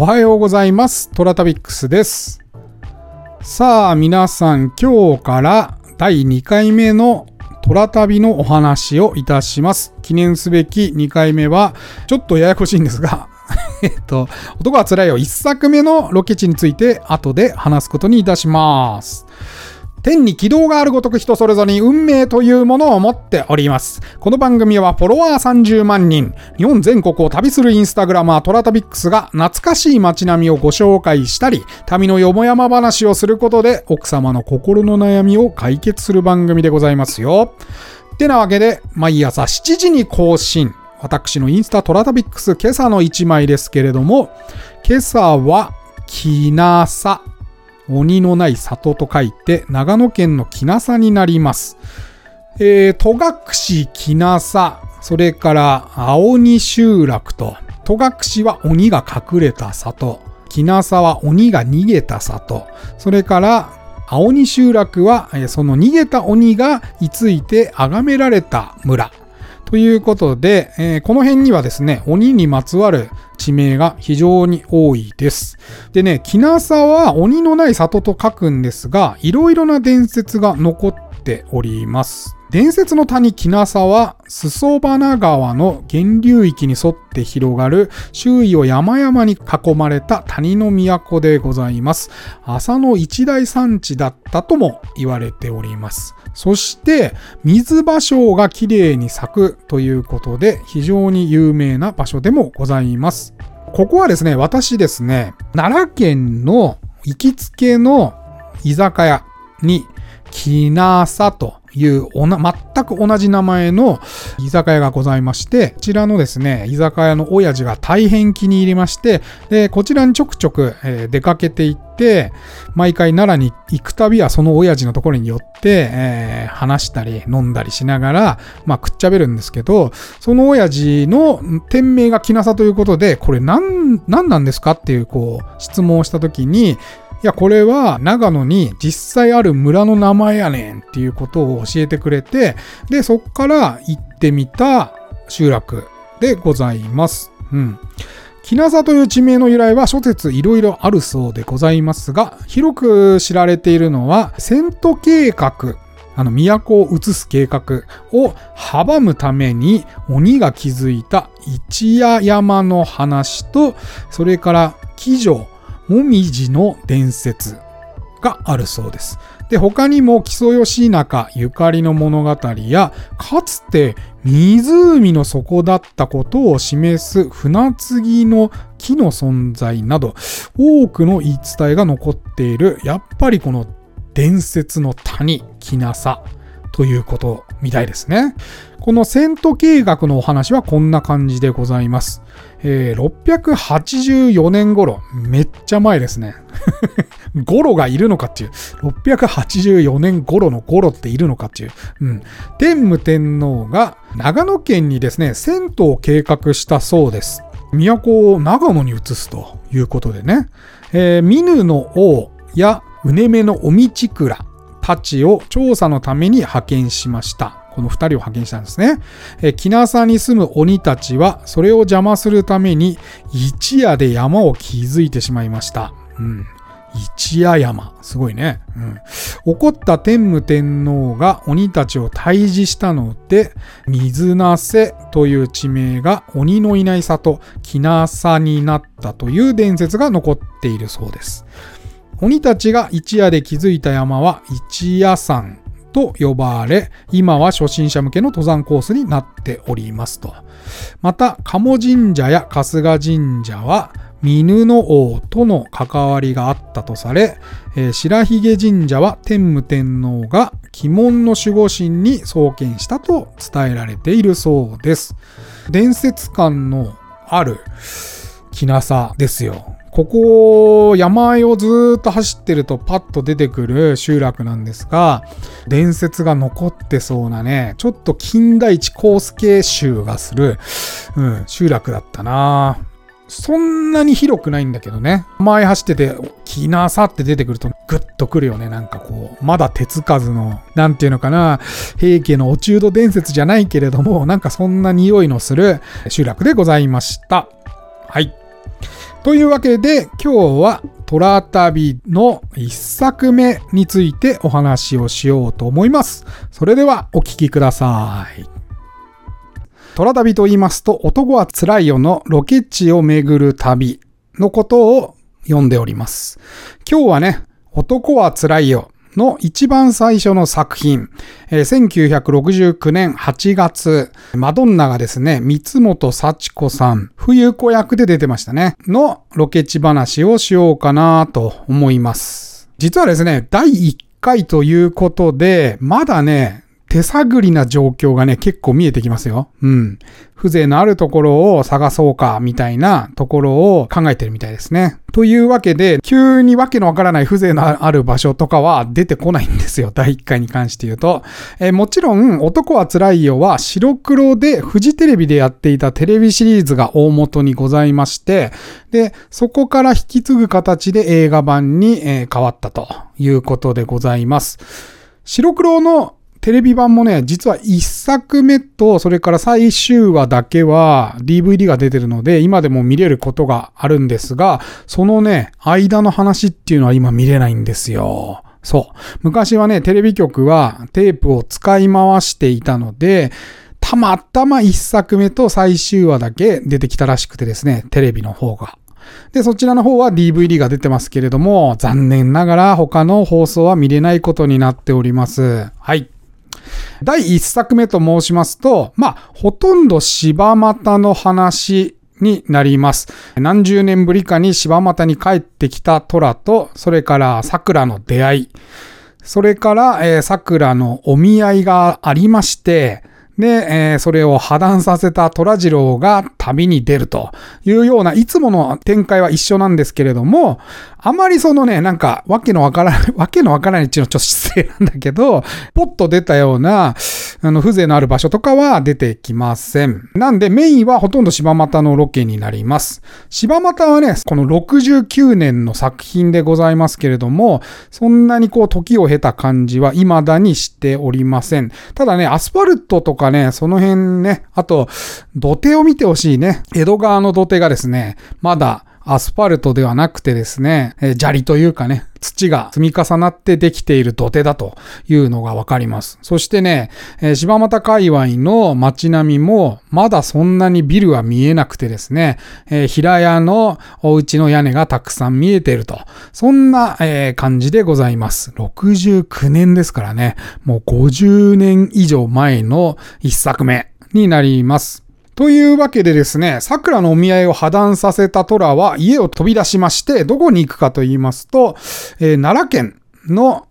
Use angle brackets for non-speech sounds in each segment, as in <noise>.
おはようございます。トラタビックスです。さあ、皆さん、今日から第2回目のトラ旅のお話をいたします。記念すべき2回目は、ちょっとややこしいんですが、<laughs> えっと、男は辛いよ1作目のロケ地について後で話すことにいたします。天に軌道があるごとく人それぞれに運命というものを持っております。この番組はフォロワー30万人、日本全国を旅するインスタグラマートラタビックスが懐かしい街並みをご紹介したり、旅のよもやま話をすることで奥様の心の悩みを解決する番組でございますよ。ってなわけで、毎朝7時に更新。私のインスタトラタビックス今朝の1枚ですけれども、今朝は、きなさ。鬼のない里と書いて、長野県の木なさになります。えー、戸隠木なさ、それから青鬼集落と、戸隠は鬼が隠れた里、木なさは鬼が逃げた里、それから青鬼集落は、その逃げた鬼が居ついて崇められた村。ということで、えーこの辺にはですね、鬼にまつわる地名が非常に多いです。でね、キナサは鬼のない里と書くんですが、いろいろな伝説が残っております。伝説の谷木なさは、裾花川の源流域に沿って広がる、周囲を山々に囲まれた谷の都でございます。朝の一大産地だったとも言われております。そして、水芭蕉が綺麗に咲くということで、非常に有名な場所でもございます。ここはですね、私ですね、奈良県の行きつけの居酒屋に、きなさというおな全く同じ名前の居酒屋がございまして、こちらのですね、居酒屋の親父が大変気に入りまして、で、こちらにちょくちょく、えー出かけていって、毎回奈良に行くたびはその親父のところに寄って、えー話したり飲んだりしながら、まあ、くっちゃべるんですけど、その親父の店名がきなさということで、これ何、何なんですかっていう、こう、質問をしたときに、いや、これは長野に実際ある村の名前やねんっていうことを教えてくれて、で、そっから行ってみた集落でございます。うん。木なさという地名の由来は諸説いろいろあるそうでございますが、広く知られているのは、遷都計画。あの、都を移す計画を阻むために鬼が築いた一夜山の話と、それから騎女、もみじの伝説があるそうです。で、他にも木曽義仲ゆかりの物語や、かつて湖の底だったことを示す船継ぎの木の存在など、多くの言い伝えが残っている、やっぱりこの伝説の谷、木なさということみたいですね。この遷都計画のお話はこんな感じでございます。えー684年頃、めっちゃ前ですね。<laughs> ゴロがいるのかっていう、684年頃のゴロっているのかっていう、うん。天武天皇が長野県にですね、銭湯を計画したそうです。都を長野に移すということでね、えー、ミヌの王やうねめのお道倉たちを調査のために派遣しました。この二人を派遣したんですね。えー、木なさに住む鬼たちは、それを邪魔するために、一夜で山を築いてしまいました。うん。一夜山。すごいね。うん。怒った天武天皇が鬼たちを退治したので、水なせという地名が鬼のいない里、木なさになったという伝説が残っているそうです。鬼たちが一夜で築いた山は一夜山と呼ばれ、今は初心者向けの登山コースになっておりますと。また、鴨神社や春日神社は、美濃の王との関わりがあったとされ、えー白髭神社は天武天皇が鬼門の守護神に創建したと伝えられているそうです。伝説感のあるきなさですよ。ここ、山あいをずっと走ってるとパッと出てくる集落なんですが、伝説が残ってそうなね、ちょっと金田一光介集がする、うん、集落だったなそんなに広くないんだけどね。前走ってて、きなさって出てくるとグッとくるよね。なんかこう、まだ手つかずの、なんていうのかな、平家のお中土伝説じゃないけれども、なんかそんな匂いのする集落でございました。はい。というわけで今日はトラ旅の一作目についてお話をしようと思います。それではお聴きください。虎旅と言いますと男はつらいよのロケ地を巡る旅のことを読んでおります。今日はね、男はつらいよの一番最初の作品、えー、1969年8月、マドンナがですね、三本幸子さん、冬子役で出てましたね、のロケ地話をしようかなと思います。実はですね、第1回ということで、まだね、手探りな状況がね、結構見えてきますよ。うん。風情のあるところを探そうか、みたいなところを考えてるみたいですね。というわけで、急にわけのわからない風情のある場所とかは出てこないんですよ。第1回に関して言うと。えー、もちろん、男は辛いよは白黒でフジテレビでやっていたテレビシリーズが大元にございまして、で、そこから引き継ぐ形で映画版に、え、変わったということでございます。白黒のテレビ版もね、実は1作目と、それから最終話だけは DVD が出てるので、今でも見れることがあるんですが、そのね、間の話っていうのは今見れないんですよ。そう。昔はね、テレビ局はテープを使い回していたので、たまたま1作目と最終話だけ出てきたらしくてですね、テレビの方が。で、そちらの方は DVD が出てますけれども、残念ながら他の放送は見れないことになっております。はい。第1作目と申しますと、まあ、ほとんど柴又の話になります。何十年ぶりかに柴又に帰ってきた虎と、それから桜の出会い、それから、えー、桜のお見合いがありまして、で、えー、それを破談させた虎次郎が旅に出るというような、いつもの展開は一緒なんですけれども、あまりそのね、なんか、わけのわからない、<laughs> わけのわからないっていうのはちょっと失礼なんだけど、ポッと出たような、あの、風情のある場所とかは出てきません。なんで、メインはほとんど柴又のロケになります。柴又はね、この69年の作品でございますけれども、そんなにこう、時を経た感じは未だにしておりません。ただね、アスファルトとかね、その辺ね、あと、土手を見てほしいね。江戸川の土手がですね、まだアスファルトではなくてですね、え砂利というかね、土が積み重なってできている土手だというのがわかります。そしてね、え柴又界隈の街並みもまだそんなにビルは見えなくてですね、え平屋のお家の屋根がたくさん見えていると。そんな、え感じでございます。69年ですからね、もう50年以上前の一作目になります。というわけでですね、桜のお見合いを破談させた虎は家を飛び出しまして、どこに行くかと言いますと、えー、奈良県の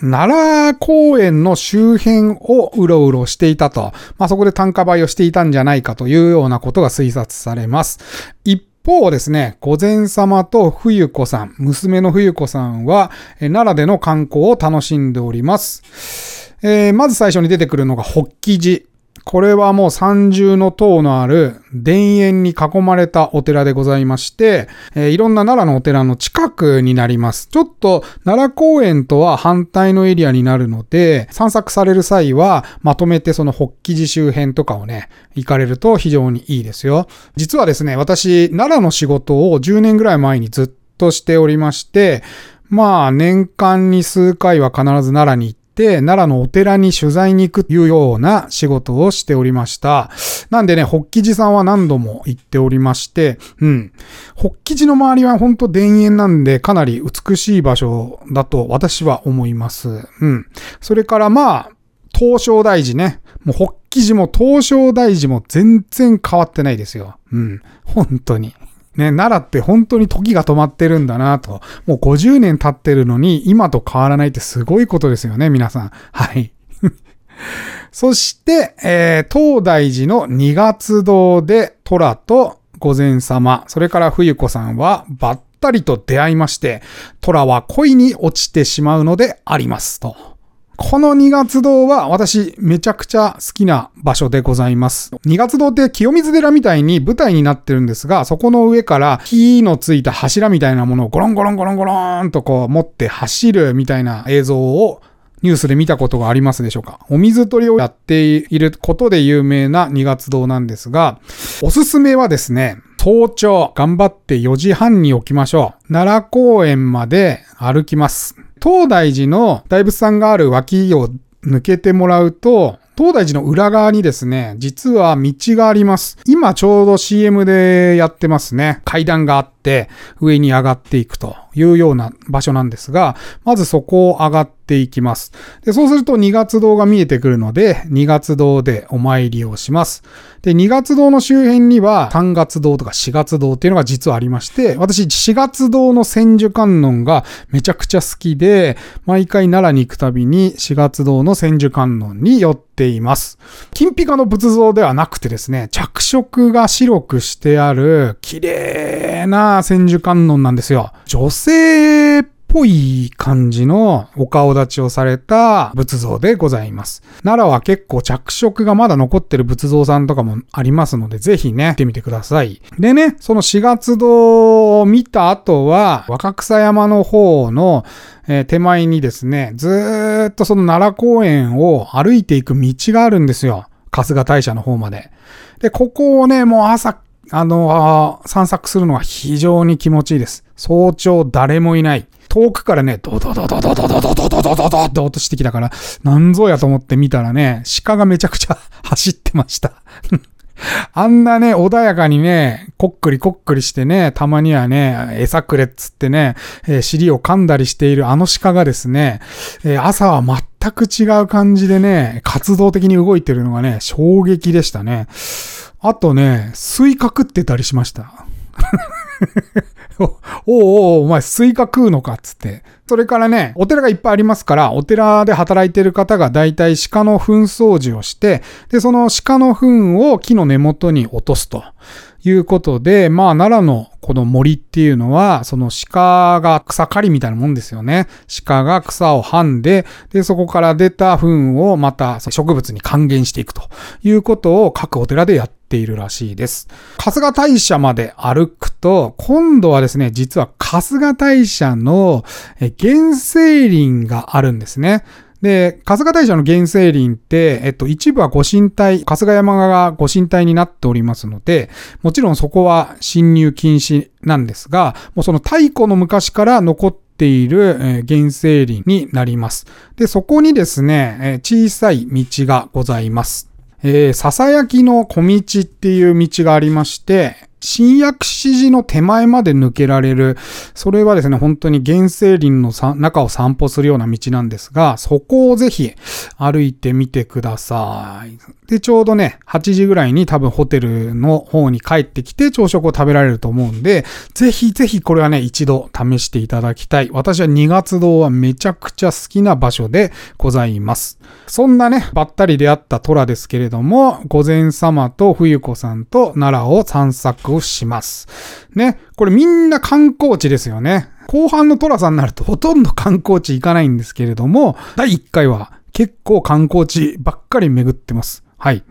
奈良公園の周辺をうろうろしていたと。まあ、そこで単価売をしていたんじゃないかというようなことが推察されます。一方ですね、御前様と冬子さん、娘の冬子さんは、奈良での観光を楽しんでおります。えー、まず最初に出てくるのが、発起寺。これはもう三重の塔のある田園に囲まれたお寺でございまして、えー、いろんな奈良のお寺の近くになります。ちょっと奈良公園とは反対のエリアになるので、散策される際はまとめてその北紀寺周辺とかをね、行かれると非常にいいですよ。実はですね、私、奈良の仕事を10年ぐらい前にずっとしておりまして、まあ年間に数回は必ず奈良に行、って奈良のお寺に取材に行くというような仕事をしておりました。なんでね、北吉寺さんは何度も行っておりまして、うん。北吉寺の周りは本当田園なんでかなり美しい場所だと私は思います。うん。それからまあ、東照大寺ね。もう北吉寺も東照大寺も全然変わってないですよ。うん。本当に。ね、奈良って本当に時が止まってるんだなと。もう50年経ってるのに今と変わらないってすごいことですよね、皆さん。はい。<laughs> そして、えー、東大寺の二月堂で虎と御前様、それから冬子さんはばったりと出会いまして、虎は恋に落ちてしまうのでありますと。この二月堂は私めちゃくちゃ好きな場所でございます。二月堂って清水寺みたいに舞台になってるんですが、そこの上から火のついた柱みたいなものをゴロンゴロンゴロンゴロンとこう持って走るみたいな映像をニュースで見たことがありますでしょうか？お水取りをやっていることで有名な二月堂なんですが、おすすめはですね、早朝、頑張って4時半に起きましょう。奈良公園まで歩きます。東大寺の大仏さんがある脇を抜けてもらうと、東大寺の裏側にですね、実は道があります。今ちょうど CM でやってますね。階段があって、上に上がっていくというような場所なんですが、まずそこを上がっていきます。で、そうすると2月堂が見えてくるので、2月堂でお参りをします。で、2月堂の周辺には3月堂とか4月堂っていうのが実はありまして、私4月堂の千手観音がめちゃくちゃ好きで、毎回奈良に行くたびに4月堂の千手観音に寄っています。金ピカの仏像ではなくてですね、着色が白くしてある綺麗な千手観音なんですよ。女性っぽい感じのお顔立ちをされた仏像でございます。奈良は結構着色がまだ残ってる仏像さんとかもありますので、ぜひね、見てみてください。でね、その4月堂を見た後は、若草山の方の、えー、手前にですね、ずーっとその奈良公園を歩いていく道があるんですよ。春日大社の方まで。で、ここをね、もう朝、あのー、散策するのが非常に気持ちいいです。早朝誰もいない。遠くからね、ドドドドドドドドドドドドドって音してきたから、なんぞやと思って見たらね、鹿がめちゃくちゃ走ってました。あんなね、穏やかにね、こっくりこっくりしてね、たまにはね、餌くれっつってね、えー、尻を噛んだりしているあの鹿がですね、えー、朝は全く違う感じでね、活動的に動いてるのがね、衝撃でしたね。あとね、スイカ食ってたりしました。<laughs> おおおお前スイカ食うのかっつって。それからね、お寺がいっぱいありますから、お寺で働いてる方が大体鹿の糞掃除をして、で、その鹿の糞を木の根元に落とすということで、まあ奈良のこの森っていうのは、その鹿が草刈りみたいなもんですよね。鹿が草をはんで、で、そこから出た糞をまた植物に還元していくということを各お寺でやっているらしいです。春日大社まで歩くと、今度はですね、実は春日大社の原生林があるんですね。で、春日大社の原生林って、えっと、一部はご神体、春日山がご神体になっておりますので、もちろんそこは侵入禁止なんですが、もうその太古の昔から残っているえ原生林になります。で、そこにですね、え小さい道がございます。えー、ささやきの小道っていう道がありまして、新薬師寺の手前まで抜けられる、それはですね、本当に原生林の中を散歩するような道なんですが、そこをぜひ歩いてみてください。で、ちょうどね、8時ぐらいに多分ホテルの方に帰ってきて朝食を食べられると思うんで、ぜひぜひこれはね、一度試していただきたい。私は2月堂はめちゃくちゃ好きな場所でございます。そんなね、ばったり出会った虎ですけれども、御前様と冬子さんと奈良を散策をします。ね。これみんな観光地ですよね。後半のトラさんになるとほとんど観光地行かないんですけれども、第1回は結構観光地ばっかり巡ってます。はい。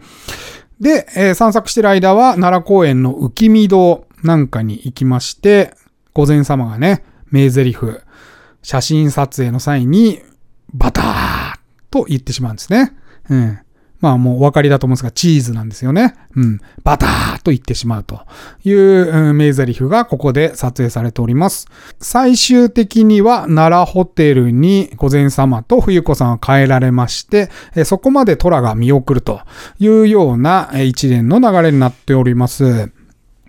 で、えー、散策してる間は奈良公園の浮見堂なんかに行きまして、御前様がね、名台詞、写真撮影の際に、バターと言ってしまうんですね。うん。まあもうお分かりだと思うんですが、チーズなんですよね。うん。バターと言ってしまうという、名台詞がここで撮影されております。最終的には奈良ホテルに御前様と冬子さんは帰られまして、そこまで虎が見送るというような一連の流れになっております。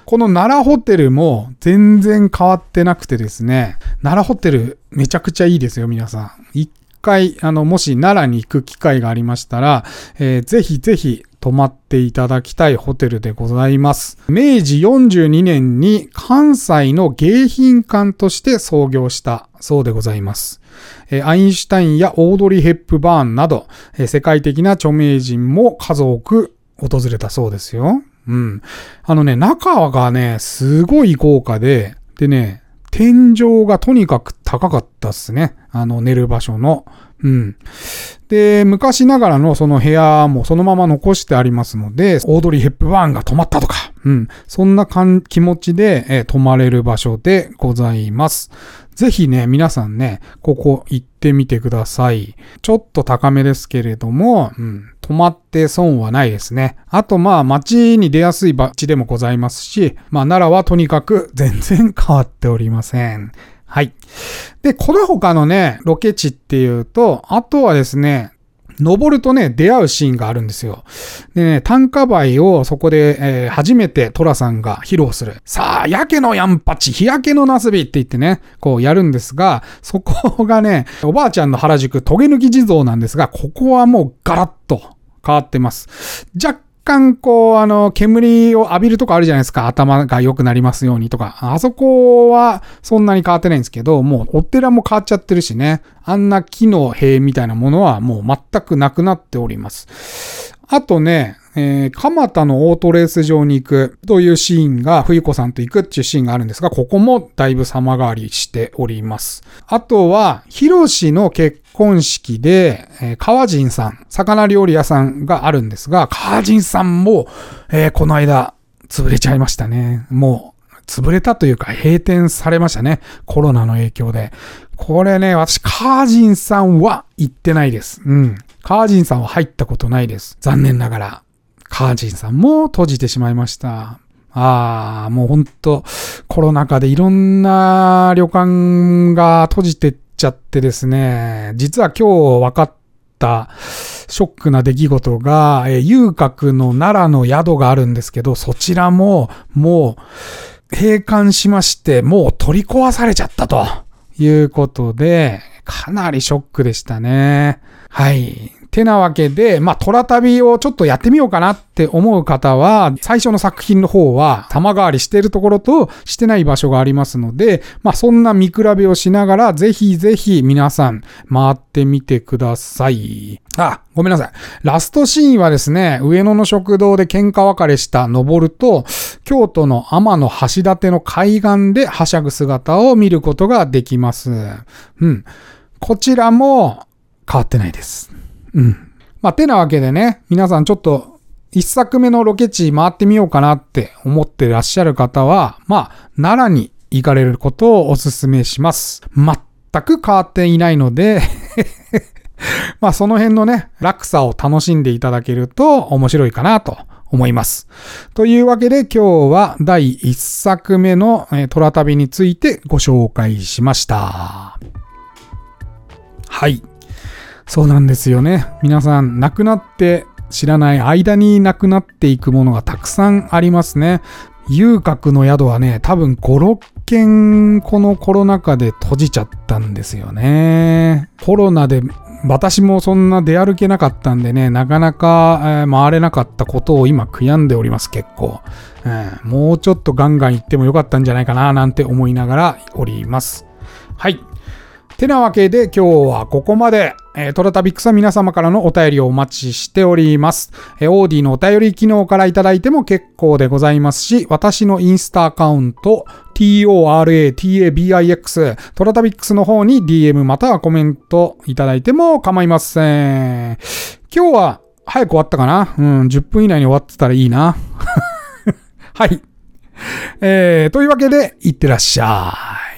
この奈良ホテルも全然変わってなくてですね、奈良ホテルめちゃくちゃいいですよ、皆さん。一回、あの、もし奈良に行く機会がありましたら、えー、ぜひぜひ泊まっていただきたいホテルでございます。明治42年に関西の迎賓館として創業したそうでございます。アインシュタインやオードリー・ヘップバーンなど、世界的な著名人も数多く訪れたそうですよ。うん。あのね、中がね、すごい豪華で、でね、天井がとにかく高かったっすね。あの、寝る場所の。うん。で、昔ながらのその部屋もそのまま残してありますので、オードリー・ヘップバーンが泊まったとか、うん。そんな気持ちで、えー、泊まれる場所でございます。ぜひね、皆さんね、ここ行ってみてください。ちょっと高めですけれども、うん、泊まって損はないですね。あとまあ街に出やすい場地でもございますし、まあ奈良はとにかく <laughs> 全然変わっておりません。はい。で、この他のね、ロケ地っていうと、あとはですね、登るとね、出会うシーンがあるんですよ。でね、単価梅をそこで、えー、初めてトラさんが披露する。さあ、やけのやんぱち、日焼けのなすびって言ってね、こうやるんですが、そこがね、おばあちゃんの原宿、トゲ抜き地蔵なんですが、ここはもうガラッと変わってます。若干こう、あの、煙を浴びるとかあるじゃないですか。頭が良くなりますようにとか。あそこはそんなに変わってないんですけど、もうお寺も変わっちゃってるしね。あんな木の塀みたいなものはもう全くなくなっております。あとね、えー、蒲田のオートレース場に行くというシーンが、冬子さんと行くっていうシーンがあるんですが、ここもだいぶ様変わりしております。あとは、ヒロシの結婚式で、えー、川人さん、魚料理屋さんがあるんですが、川人さんも、えー、この間、潰れちゃいましたね。もう、潰れたというか閉店されましたね。コロナの影響で。これね、私、カージンさんは行ってないです。うん。カージンさんは入ったことないです。残念ながら。カージンさんも閉じてしまいました。ああ、もうほんと、コロナ禍でいろんな旅館が閉じてっちゃってですね、実は今日分かったショックな出来事が、え遊郭の奈良の宿があるんですけど、そちらももう閉館しまして、もう取り壊されちゃったということで、かなりショックでしたね。はい。てなわけで、まあ、虎旅をちょっとやってみようかなって思う方は、最初の作品の方は、様変わりしているところとしてない場所がありますので、まあ、そんな見比べをしながら、ぜひぜひ皆さん回ってみてください。あ、ごめんなさい。ラストシーンはですね、上野の食堂で喧嘩別れした登ると、京都の天の橋立の海岸ではしゃぐ姿を見ることができます。うん。こちらも変わってないです。うん。まあ、てなわけでね、皆さんちょっと一作目のロケ地回ってみようかなって思ってらっしゃる方は、まあ、奈良に行かれることをお勧めします。全く変わっていないので <laughs> まあその辺のね、落差を楽しんでいただけると面白いかなと思います。というわけで今日は第1作目の虎旅についてご紹介しました。はい。そうなんですよね。皆さん、亡くなって知らない間に亡くなっていくものがたくさんありますね。遊郭の宿はね、多分5、6件このコロナ禍で閉じちゃったんですよね。コロナで私もそんな出歩けなかったんでね、なかなか、回れなかったことを今悔やんでおります、結構、うん。もうちょっとガンガン行ってもよかったんじゃないかな、なんて思いながらおります。はい。てなわけで今日はここまで。えー、トラタビックスは皆様からのお便りをお待ちしております。えー、オーディのお便り機能からいただいても結構でございますし、私のインスタアカウント、toratabix、トラタビックスの方に DM またはコメントいただいても構いません。今日は早く終わったかな？うん、10分以内に終わってたらいいな。<laughs> はい。えー、というわけで、いってらっしゃい。